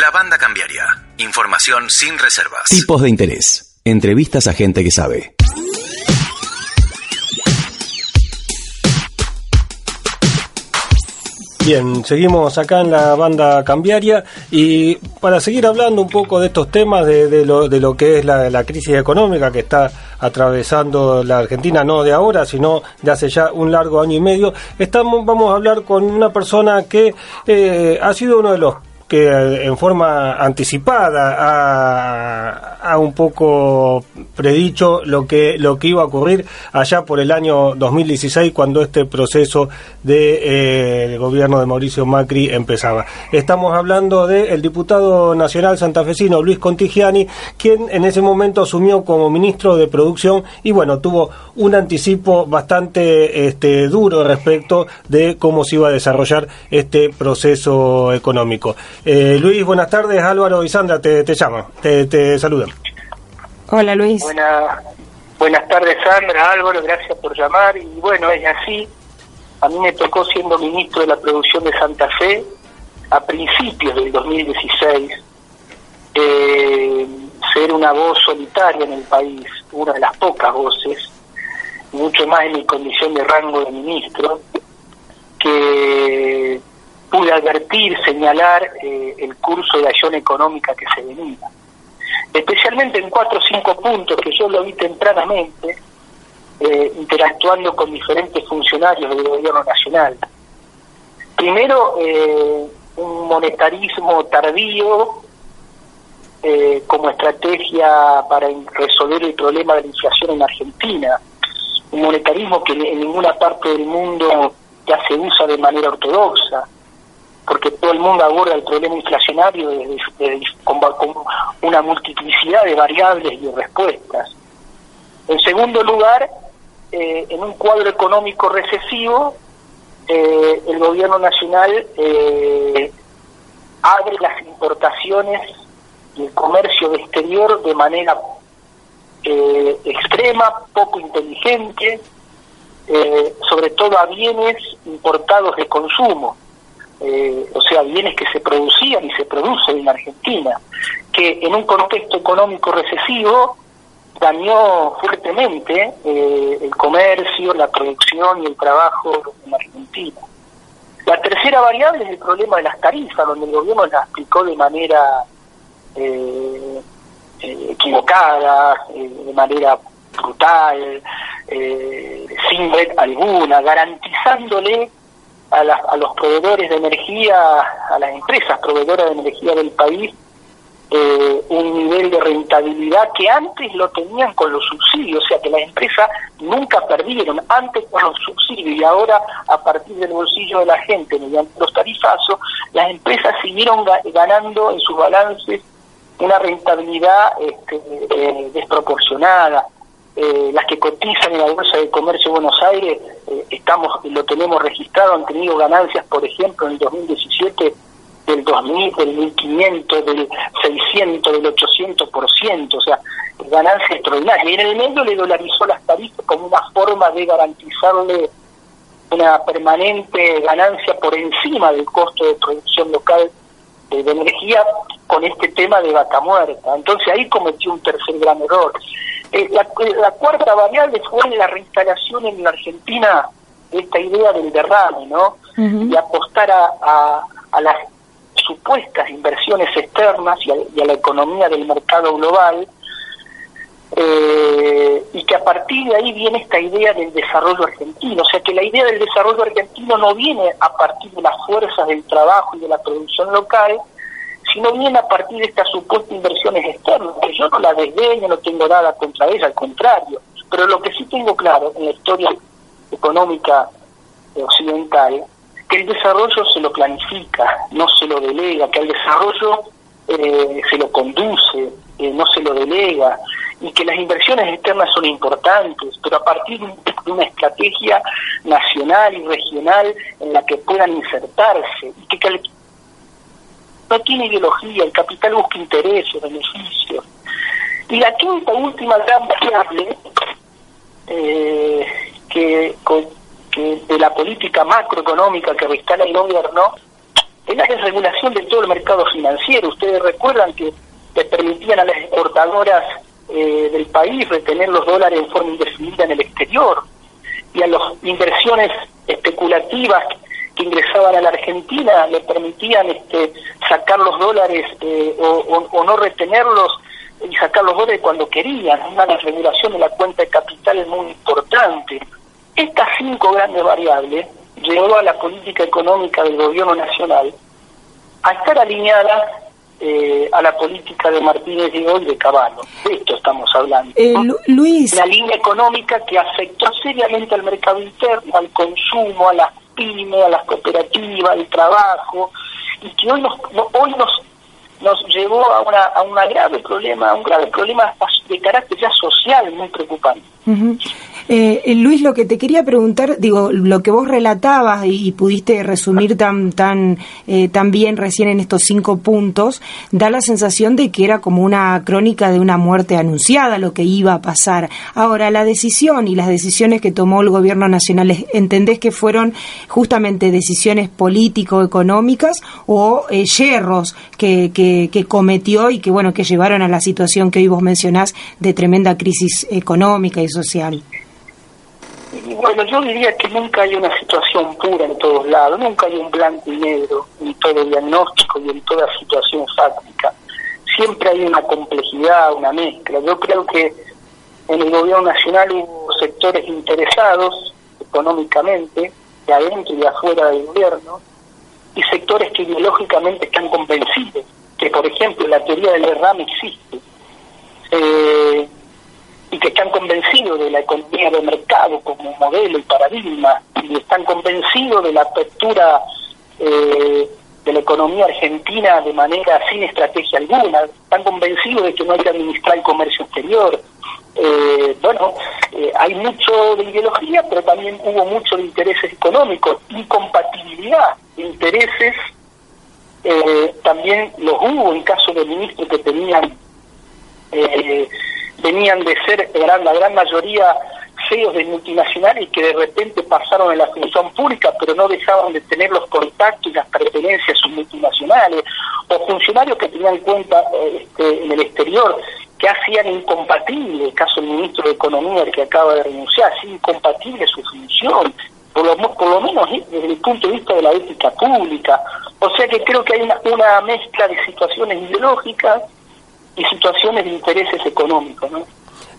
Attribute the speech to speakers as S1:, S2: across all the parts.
S1: La banda cambiaria. Información sin reservas.
S2: Tipos de interés. Entrevistas a gente que sabe.
S3: Bien, seguimos acá en la banda cambiaria y para seguir hablando un poco de estos temas, de, lo, de lo que es la, crisis económica que está atravesando la Argentina, no de ahora, sino de hace ya un largo año y medio, estamos, vamos a hablar con una persona que eh, ha sido uno de los que en forma anticipada ha, un poco predicho lo que lo que iba a ocurrir allá por el año 2016 cuando este proceso de eh, gobierno de Mauricio Macri empezaba. Estamos hablando del diputado nacional santafesino Luis Contigiani, quien en ese momento asumió como ministro de Producción y bueno, tuvo un anticipo bastante este, duro respecto de cómo se iba a desarrollar este proceso económico. Eh, Luis, buenas tardes. Álvaro y Sandra te, te llaman, te, te saludan.
S4: Hola, Luis.
S5: buenas tardes, Sandra, Álvaro, gracias por llamar. Y bueno, es así. A mí me tocó, siendo ministro de la producción de Santa Fe, a principios del 2016, eh, ser una voz solitaria en el país, una de las pocas voces, mucho más en mi condición de rango de ministro, que pude advertir, señalar eh, el curso de acción económica que se venía. Especialmente en cuatro o cinco puntos que yo lo vi tempranamente, eh, interactuando con diferentes funcionarios del gobierno nacional. Primero, eh, un monetarismo tardío como estrategia para resolver el problema de la inflación en Argentina. Un monetarismo que en ninguna parte del mundo ya se usa de manera ortodoxa porque todo el mundo aborda el problema inflacionario con, una multiplicidad de variables y respuestas. En segundo lugar, eh, en un cuadro económico recesivo, eh, el gobierno nacional eh, abre las importaciones y el comercio exterior de manera extrema, poco inteligente, sobre todo a bienes importados de consumo eh, o sea, bienes que se producían y se producen en Argentina, que en un contexto económico recesivo dañó fuertemente eh, el comercio, la producción y el trabajo en Argentina. La tercera variable es el problema de las tarifas, donde el gobierno las aplicó de manera eh, equivocada, de manera brutal, sin red alguna, garantizándole a, los proveedores de energía, a las empresas proveedoras de energía del país, eh, un nivel de rentabilidad que antes lo tenían con los subsidios, o sea que las empresas nunca perdieron, antes con los subsidios y ahora a partir del bolsillo de la gente mediante los tarifazos, las empresas siguieron ganando en sus balances una rentabilidad este, eh, desproporcionada. Eh, las que cotizan en la Bolsa de Comercio de Buenos Aires, eh, estamos lo tenemos registrado, han tenido ganancias, por ejemplo, en el 2017 del 2000, del 1500, del 600, del 800%, o sea, ganancias extraordinarias. Y en el medio le dolarizó las tarifas como una forma de garantizarle una permanente ganancia por encima del costo de producción local de, energía con este tema de vaca muerta. Entonces ahí cometió un tercer gran error. Eh, la, cuarta variable fue la reinstalación en la Argentina de esta idea del derrame, ¿no? De apostar a, a, las supuestas inversiones externas y a, la economía del mercado global, eh, y que a partir de ahí viene esta idea del desarrollo argentino. O sea, que la idea del desarrollo argentino no viene a partir de las fuerzas del trabajo y de la producción local, sino bien a partir de estas supuestas inversiones externas, que yo no las desdeño, no tengo nada contra ellas, al contrario, pero lo que sí tengo claro en la historia económica occidental, que el desarrollo se lo planifica, no se lo delega, que al desarrollo eh, se lo conduce, eh, no se lo delega, y que las inversiones externas son importantes, pero a partir de una estrategia nacional y regional en la que puedan insertarse, y que no tiene ideología, el capital busca intereses, beneficios. Y la quinta, última gran variable eh, que, de la política macroeconómica que restala el gobierno la desregulación de todo el mercado financiero. Ustedes recuerdan que le permitían a las exportadoras eh, del país retener los dólares en forma indefinida en el exterior y a las inversiones especulativas que ingresaban a la Argentina le permitían este, sacar los dólares eh, o, no retenerlos y sacar los dólares cuando querían. Una desregulación de la cuenta de capital muy importante. Estas cinco grandes variables llevó a la política económica del gobierno nacional a estar alineada eh, a la política de Martínez y de Caballo. De esto estamos hablando.
S4: Eh, Luis.
S5: La línea económica que afectó seriamente al mercado interno, al consumo, a las pymes, a las cooperativas, al trabajo, y que hoy nos, hoy nos nos llevó a una, a un grave problema, a un grave problema de carácter ya social muy preocupante.
S4: Eh, Luis, lo que te quería preguntar, digo, lo que vos relatabas y, pudiste resumir tan tan eh, tan bien recién en estos cinco puntos, da la sensación de que era como una crónica de una muerte anunciada lo que iba a pasar. Ahora, la decisión y las decisiones que tomó el gobierno nacional, ¿entendés que fueron justamente decisiones político-económicas o yerros que, que, que cometió y que bueno que llevaron a la situación que hoy vos mencionás de tremenda crisis económica y social?
S5: Bueno, yo diría que nunca hay una situación pura en todos lados, nunca hay un blanco y negro en todo diagnóstico y en toda situación fáctica. Siempre hay una complejidad, una mezcla. Yo creo que en el gobierno nacional hubo sectores interesados económicamente, de adentro y de afuera del gobierno, y sectores que ideológicamente están convencidos que, por ejemplo, la teoría del derrame existe. Eh, que están convencidos de la economía de mercado como modelo y paradigma y están convencidos de la apertura eh, de la economía argentina de manera sin estrategia alguna, están convencidos de que no hay que administrar el comercio exterior. Eh, bueno, eh, hay mucho de ideología, pero también hubo mucho de intereses económicos, incompatibilidad de intereses, también los hubo en caso de ministros que tenían venían de ser la gran mayoría CEOs de multinacionales que de repente pasaron a la función pública, pero no dejaban de tener los contactos y las pertenencias sus multinacionales, o funcionarios que tenían cuenta este, en el exterior, que hacían incompatible, el caso del ministro de Economía, el que acaba de renunciar, hacía incompatible su función, por lo, por lo menos desde el punto de vista de la ética pública. O sea que creo que hay una, una mezcla de situaciones ideológicas y situaciones de intereses económicos, ¿no?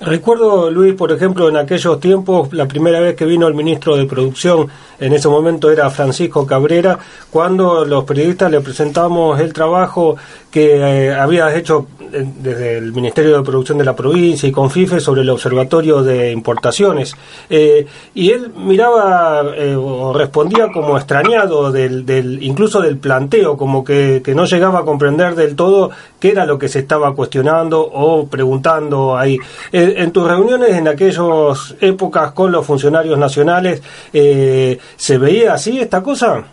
S3: Recuerdo, Luis, por ejemplo, en aquellos tiempos, la primera vez que vino el ministro de Producción, en ese momento era Francisco Cabrera, cuando los periodistas le presentamos el trabajo que eh, había hecho desde el Ministerio de Producción de la provincia y con FIFE sobre el Observatorio de Importaciones. Eh, y él miraba o respondía como extrañado, del, del, incluso del planteo, como que, que no llegaba a comprender del todo qué era lo que se estaba cuestionando o preguntando ahí en tus reuniones en aquellas épocas con los funcionarios nacionales, eh, ¿se veía así esta cosa?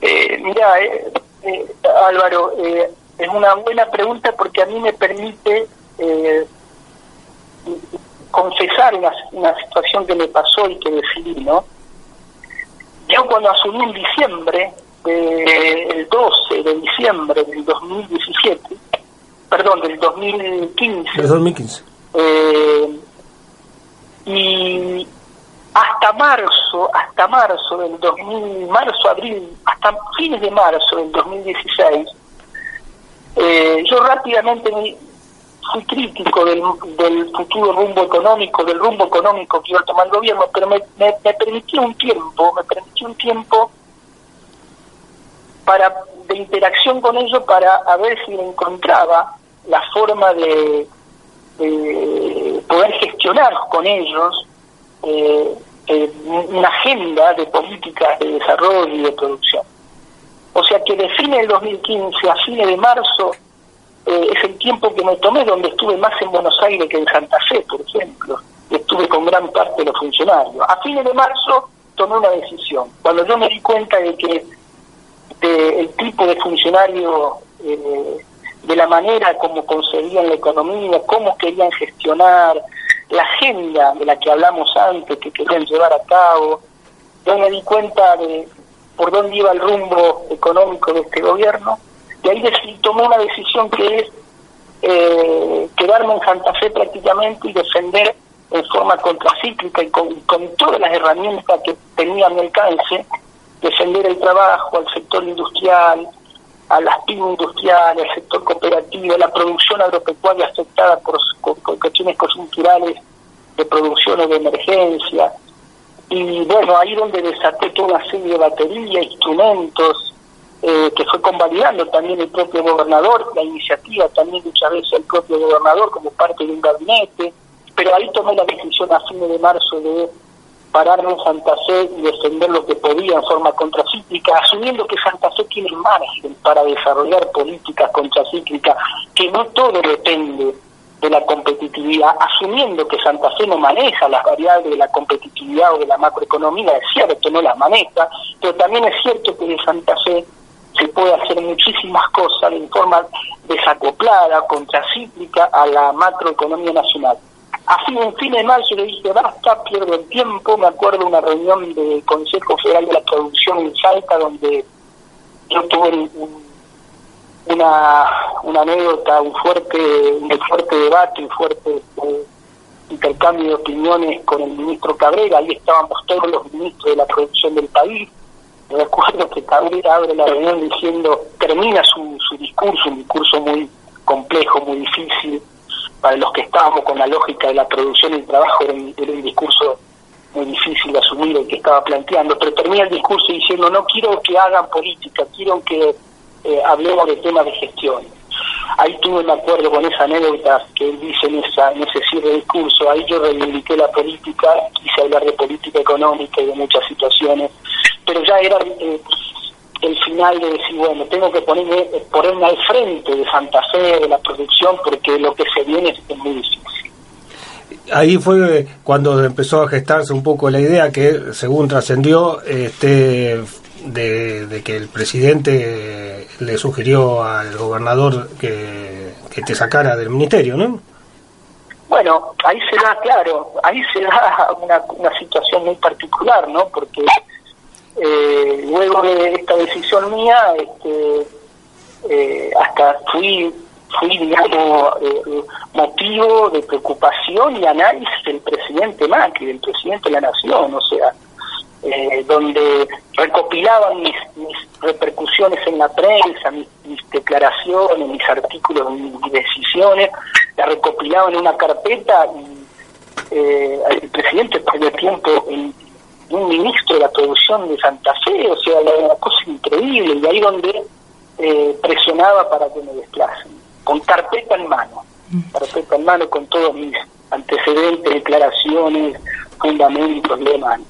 S5: Eh, mira, eh, eh, Álvaro, es una buena pregunta porque a mí me permite confesar una, una situación que me pasó y que decidí, ¿no? Yo cuando asumí en diciembre, el 12 de diciembre del 2017, perdón, del 2015.
S3: Del 2015.
S5: Eh, y hasta marzo, hasta marzo del 2000, marzo, abril, hasta fines de marzo del 2016, eh, yo rápidamente fui crítico del, futuro rumbo económico, del rumbo económico que iba a tomar el gobierno, pero me, me, me permitió un tiempo, me permitió un tiempo para de interacción con ellos para a ver si encontraba la forma de, poder gestionar con ellos eh, eh, una agenda de políticas de desarrollo y de producción. O sea que de fines del 2015 a fines de marzo eh, es el tiempo que me tomé donde estuve más en Buenos Aires que en Santa Fe, por ejemplo, estuve con gran parte de los funcionarios. A fines de marzo tomé una decisión. Cuando yo me di cuenta de que el tipo de funcionario, eh, de la manera como concebían la economía, cómo querían gestionar la agenda de la que hablamos antes, que querían llevar a cabo. Yo me di cuenta de, por dónde iba el rumbo económico de este gobierno, y ahí tomé una decisión que es eh, quedarme en Santa Fe prácticamente y defender en forma contracíclica y con, todas las herramientas que tenía a mi alcance, defender el trabajo al sector industrial, a las pymes industriales, al sector cooperativo, la producción agropecuaria afectada por, cuestiones conjunturales de producción o de emergencia. Y bueno, ahí donde desaté toda una serie de baterías, instrumentos, eh, que fue convalidando también el propio gobernador, la iniciativa también muchas veces el propio gobernador como parte de un gabinete, pero ahí tomé la decisión a fin de marzo de pararme en Santa Fe y defender lo que podía en forma contracíclica, asumiendo que Santa Fe tiene margen para desarrollar políticas contracíclicas, que no todo depende de la competitividad, asumiendo que Santa Fe no maneja las variables de la competitividad o de la macroeconomía, es cierto, no las maneja, pero también es cierto que de Santa Fe se puede hacer muchísimas cosas de forma desacoplada, contracíclica a la macroeconomía nacional. Así, en fin de marzo le dije, basta, pierdo el tiempo. Me acuerdo una reunión del Consejo Federal de la Producción en Salta, donde yo tuve una, una anécdota, un fuerte, un fuerte debate, un fuerte eh, intercambio de opiniones con el ministro Cabrera. Ahí estábamos todos los ministros de la producción del país. Recuerdo que Cabrera abre la reunión diciendo, termina su, su discurso, un discurso muy complejo, muy difícil, para los que estábamos con la lógica de la producción y el trabajo, era un, discurso muy difícil de asumir el que estaba planteando, pero termina el discurso diciendo, no quiero que hagan política, quiero que eh, hablemos de temas de gestión. Ahí tuve un acuerdo con esa anécdota que él dice en, esa, en ese cierre de discurso, ahí yo reivindiqué la política, quise hablar de política económica y de muchas situaciones pero ya era eh, el final de decir, bueno, tengo que ponerme, ponerme al frente de Santa Fe, de la producción, porque lo que se viene es muy difícil.
S3: Ahí fue cuando empezó a gestarse un poco la idea que, según trascendió, este, de, que el presidente le sugirió al gobernador que, que te sacara del ministerio, ¿no?
S5: Bueno, ahí se da, claro, ahí se da una, una situación muy particular, ¿no? Porque eh, luego de esta decisión mía, este, eh, hasta fui, fui digamos, eh, motivo de preocupación y análisis del presidente Macri, del presidente de la Nación, o sea, donde recopilaban mis, repercusiones en la prensa, mis, declaraciones, mis artículos, mis, decisiones, las recopilaban en una carpeta y el presidente perdió tiempo en un ministro de la producción de Santa Fe, o sea, una cosa increíble, y ahí donde eh, presionaba para que me desplacen, con carpeta en mano, carpeta en mano con todos mis antecedentes, declaraciones, fundamentos, demás.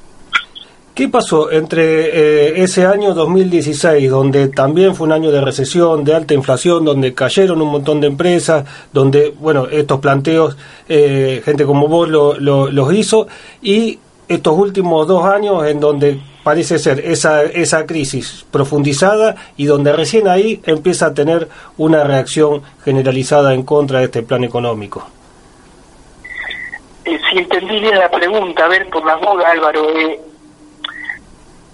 S3: ¿Qué pasó entre eh, ese año 2016, donde también fue un año de recesión, de alta inflación, donde cayeron un montón de empresas, donde, bueno, estos planteos, eh, gente como vos lo, los hizo, y estos últimos dos años en donde parece ser esa, esa crisis profundizada y donde recién ahí empieza a tener una reacción generalizada en contra de este plan económico.
S5: Eh, si entendí bien la pregunta, a ver, por la boda, Álvaro, eh,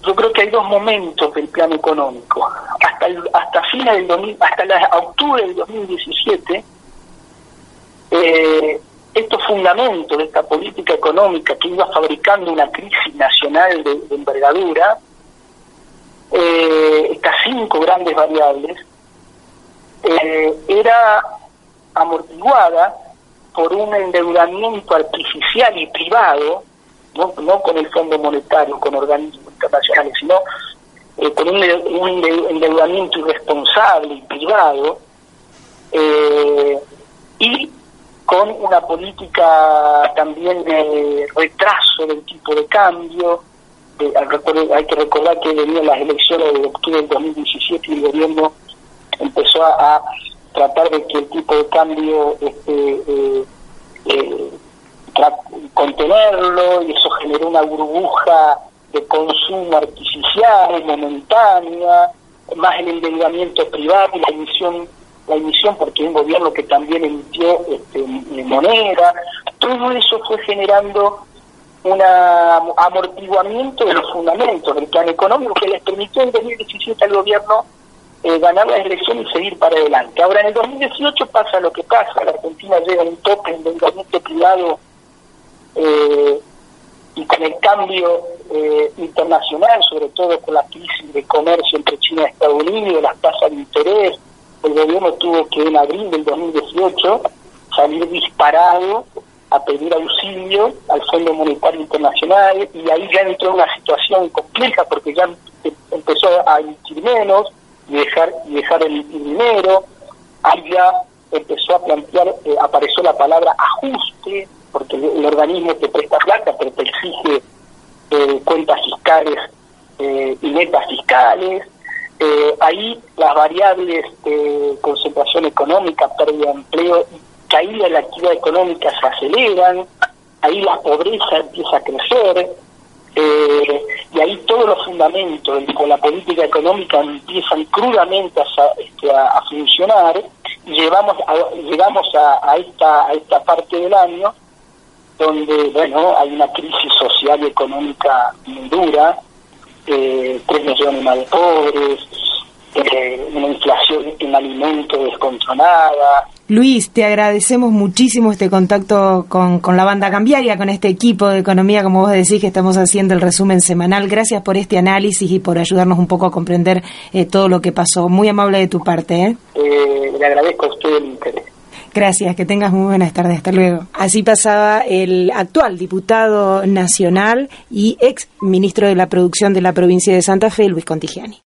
S5: yo creo que hay dos momentos del plan económico. Hasta hasta fines del hasta la, octubre del 2017, eh, estos fundamentos de esta política económica que iba fabricando una crisis nacional de, envergadura, eh, estas cinco grandes variables, eh, era amortiguada por un endeudamiento artificial y privado, no con el Fondo Monetario, con organismos internacionales, sino eh, con un, endeudamiento irresponsable y privado, y con una política también de retraso del tipo de cambio. hay que recordar que venían las elecciones de octubre del 2017 y el gobierno empezó a, tratar de que el tipo de cambio este, eh, eh, contenerlo y eso generó una burbuja de consumo artificial, momentánea, más el endeudamiento privado y la emisión la emisión porque un gobierno que también emitió este, moneda, todo eso fue generando un amortiguamiento de los fundamentos del plan económico que les permitió en 2017 al gobierno eh, ganar la elección y seguir para adelante. Ahora, en el 2018 pasa lo que pasa, la Argentina llega a un tope de endeudamiento privado eh, y con el cambio eh, internacional, sobre todo con la crisis de comercio entre China y Estados Unidos, las tasas de interés, el gobierno tuvo que en abril del 2018 salir disparado a pedir auxilio al Fondo Monetario Internacional y ahí ya entró en una situación compleja porque ya empezó a emitir menos y dejar, y dejar el, dinero, ahí ya empezó a plantear, eh, apareció la palabra ajuste, porque el, organismo te presta plata, pero te exige eh, cuentas fiscales eh, y metas fiscales. Eh, ahí las variables de concentración económica, pérdida de empleo caída de la actividad económica se aceleran, ahí la pobreza empieza a crecer, y ahí todos los fundamentos con la política económica empiezan crudamente a, este, a, funcionar y llevamos llegamos a, a, esta, a esta parte del año donde, bueno, hay una crisis social y económica muy dura, eh, tres millones más de pobres, eh, una inflación en alimentos descontrolada.
S4: Luis, te agradecemos muchísimo este contacto con, con la banda cambiaria, con este equipo de economía, como vos decís, que estamos haciendo el resumen semanal. Gracias por este análisis y por ayudarnos un poco a comprender eh, todo lo que pasó. Muy amable de tu parte. ¿eh?
S5: eh le agradezco a usted el interés.
S4: Gracias, que tengas muy buenas tardes. Hasta luego. Así pasaba el actual diputado nacional y ex ministro de la Producción de la provincia de Santa Fe, Luis Contigiani.